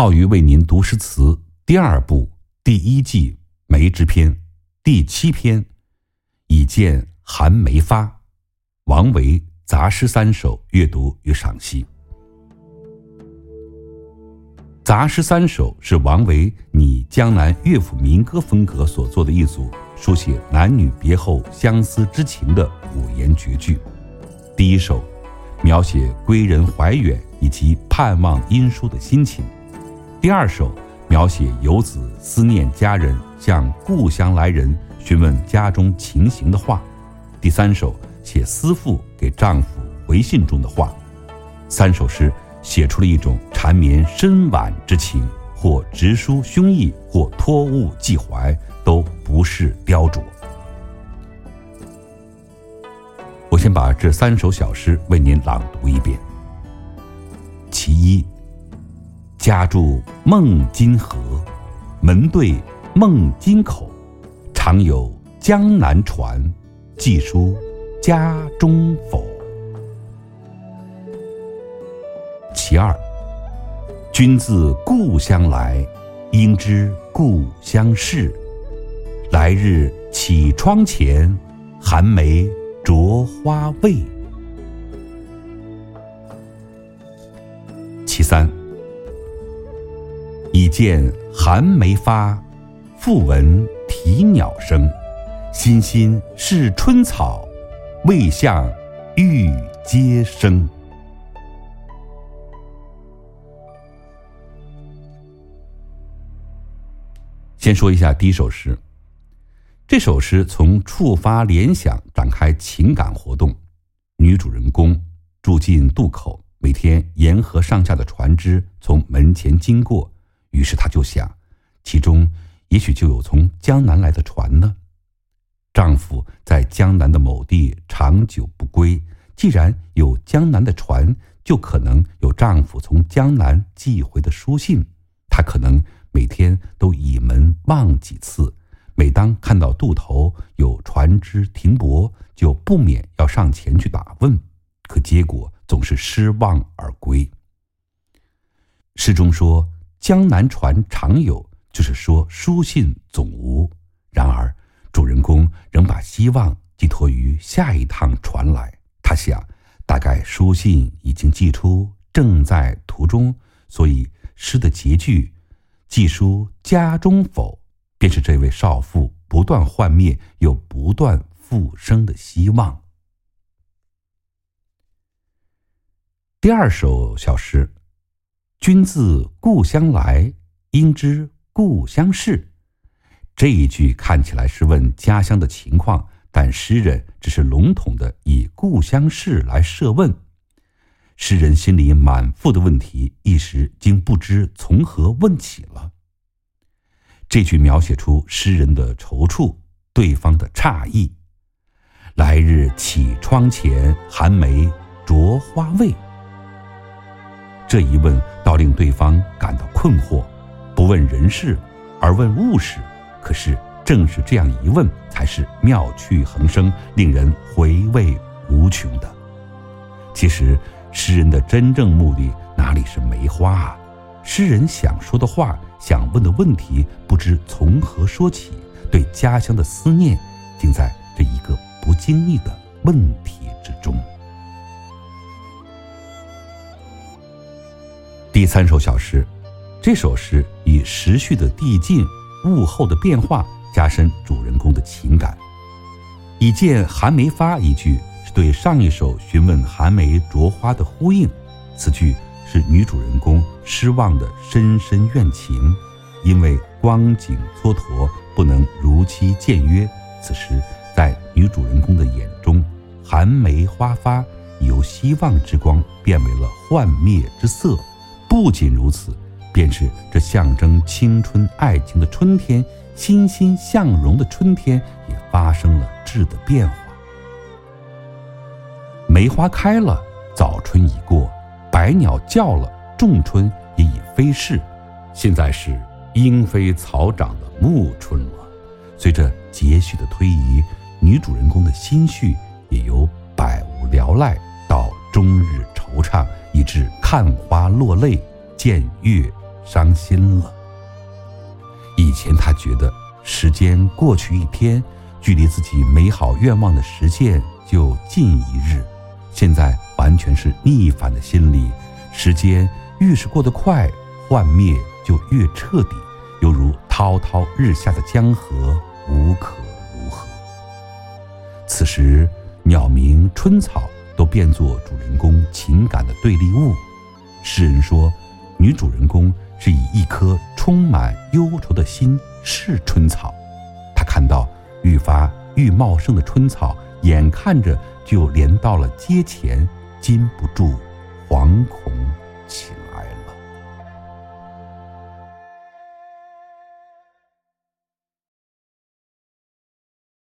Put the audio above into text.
浩宇为您读诗词第二部第一季梅之篇第七篇，已见寒梅发。王维杂诗三首阅读与赏析。杂诗三首是王维拟江南乐府民歌风格所作的一组书写男女别后相思之情的五言绝句。第一首，描写归人怀远以及盼望音书的心情。第二首描写游子思念家人，向故乡来人询问家中情形的话；第三首写思妇给丈夫回信中的话。三首诗写出了一种缠绵深婉之情，或直抒胸臆，或托物寄怀，都不是雕琢。我先把这三首小诗为您朗读一遍。其一。家住孟津河，门对孟津口，常有江南船，寄书家中否？其二，君自故乡来，应知故乡事。来日绮窗前，寒梅著花未？其三。见寒梅发，复闻啼鸟声。欣欣是春草，未向玉阶生。先说一下第一首诗。这首诗从触发联想展开情感活动。女主人公住进渡口，每天沿河上下的船只从门前经过。于是他就想，其中也许就有从江南来的船呢。丈夫在江南的某地长久不归，既然有江南的船，就可能有丈夫从江南寄回的书信。她可能每天都倚门望几次，每当看到渡头有船只停泊，就不免要上前去打问，可结果总是失望而归。诗中说。江南船常有，就是说书信总无。然而，主人公仍把希望寄托于下一趟船来。他想，大概书信已经寄出，正在途中，所以诗的结句“寄书家中否”，便是这位少妇不断幻灭又不断复生的希望。第二首小诗。君自故乡来，应知故乡事。这一句看起来是问家乡的情况，但诗人只是笼统的以故乡事来设问。诗人心里满腹的问题，一时竟不知从何问起了。这句描写出诗人的踌躇，对方的诧异。来日绮窗前，寒梅著花未？这一问，倒令对方感到困惑，不问人事，而问物事。可是，正是这样一问，才是妙趣横生、令人回味无穷的。其实，诗人的真正目的哪里是梅花啊？诗人想说的话，想问的问题，不知从何说起。对家乡的思念，竟在这一个不经意的问题之中。第三首小诗，这首诗以时序的递进、物候的变化，加深主人公的情感。已见寒梅发一句，是对上一首询问寒梅着花的呼应。此句是女主人公失望的深深怨情，因为光景蹉跎，不能如期见约。此时，在女主人公的眼中，寒梅花发由希望之光变为了幻灭之色。不仅如此，便是这象征青春爱情的春天，欣欣向荣的春天，也发生了质的变化。梅花开了，早春已过；百鸟叫了，仲春也已飞逝。现在是莺飞草长的暮春了。随着节序的推移，女主人公的心绪也由百无聊赖到终日惆怅。是看花落泪，见月伤心了。以前他觉得时间过去一天，距离自己美好愿望的实现就近一日，现在完全是逆反的心理。时间越是过得快，幻灭就越彻底，犹如滔滔日下的江河，无可如何。此时，鸟鸣、春草变作主人公情感的对立物。诗人说，女主人公是以一颗充满忧愁的心是春草，她看到愈发愈茂盛的春草，眼看着就连到了阶前，禁不住惶恐起来。